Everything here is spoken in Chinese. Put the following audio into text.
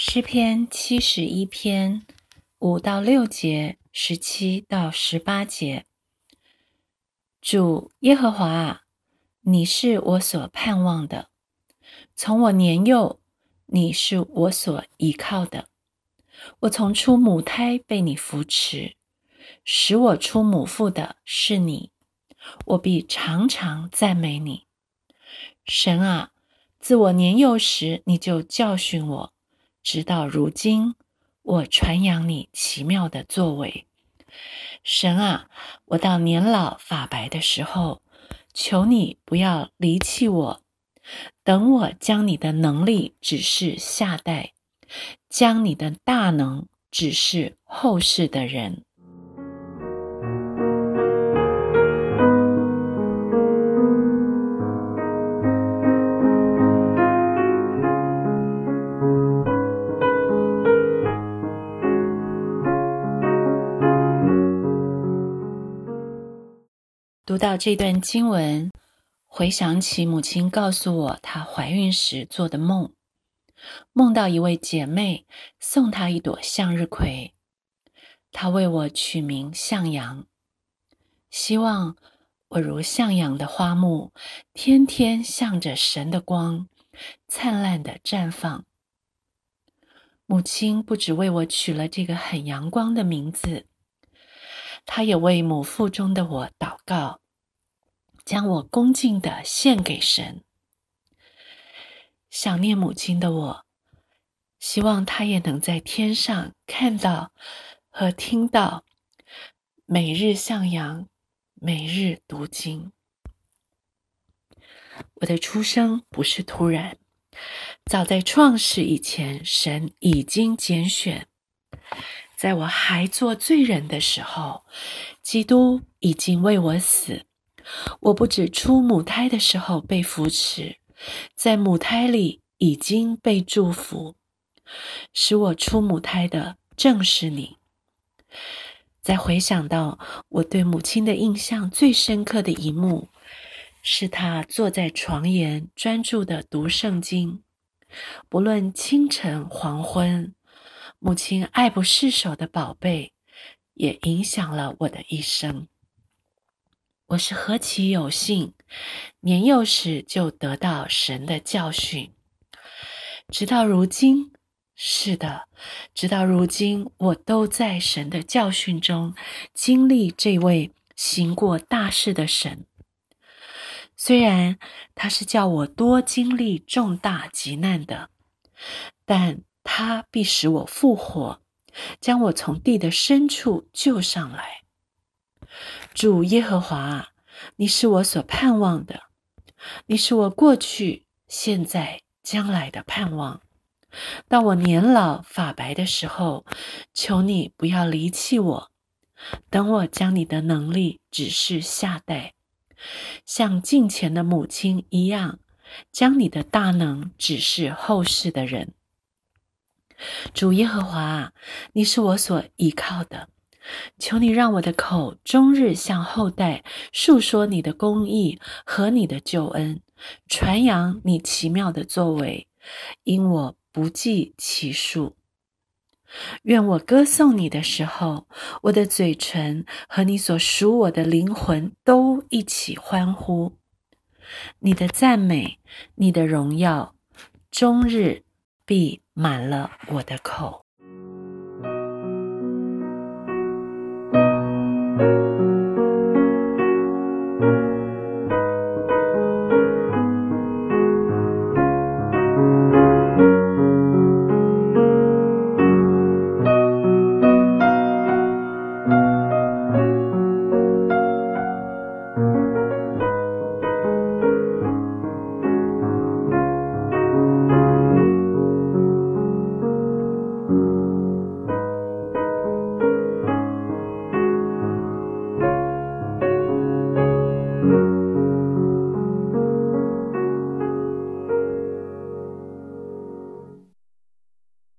诗篇七十一篇五到六节，十七到十八节。主耶和华啊，你是我所盼望的，从我年幼，你是我所依靠的。我从出母胎被你扶持，使我出母腹的是你，我必常常赞美你。神啊，自我年幼时，你就教训我。直到如今，我传扬你奇妙的作为，神啊！我到年老发白的时候，求你不要离弃我，等我将你的能力指示下代，将你的大能指示后世的人。读到这段经文，回想起母亲告诉我她怀孕时做的梦，梦到一位姐妹送她一朵向日葵，她为我取名向阳，希望我如向阳的花木，天天向着神的光灿烂的绽放。母亲不只为我取了这个很阳光的名字。他也为母腹中的我祷告，将我恭敬的献给神。想念母亲的我，希望他也能在天上看到和听到，每日向阳，每日读经。我的出生不是突然，早在创世以前，神已经拣选。在我还做罪人的时候，基督已经为我死。我不止出母胎的时候被扶持，在母胎里已经被祝福。使我出母胎的正是你。再回想到我对母亲的印象最深刻的一幕，是她坐在床沿专注的读圣经，不论清晨黄昏。母亲爱不释手的宝贝，也影响了我的一生。我是何其有幸，年幼时就得到神的教训，直到如今，是的，直到如今，我都在神的教训中经历这位行过大事的神。虽然他是叫我多经历重大急难的，但。他必使我复活，将我从地的深处救上来。主耶和华，你是我所盼望的，你是我过去、现在、将来的盼望。到我年老发白的时候，求你不要离弃我，等我将你的能力指示下代，像近前的母亲一样，将你的大能指示后世的人。主耶和华，你是我所依靠的，求你让我的口终日向后代述说你的公义和你的救恩，传扬你奇妙的作为，因我不计其数。愿我歌颂你的时候，我的嘴唇和你所属我的灵魂都一起欢呼。你的赞美，你的荣耀，终日必。满了我的口。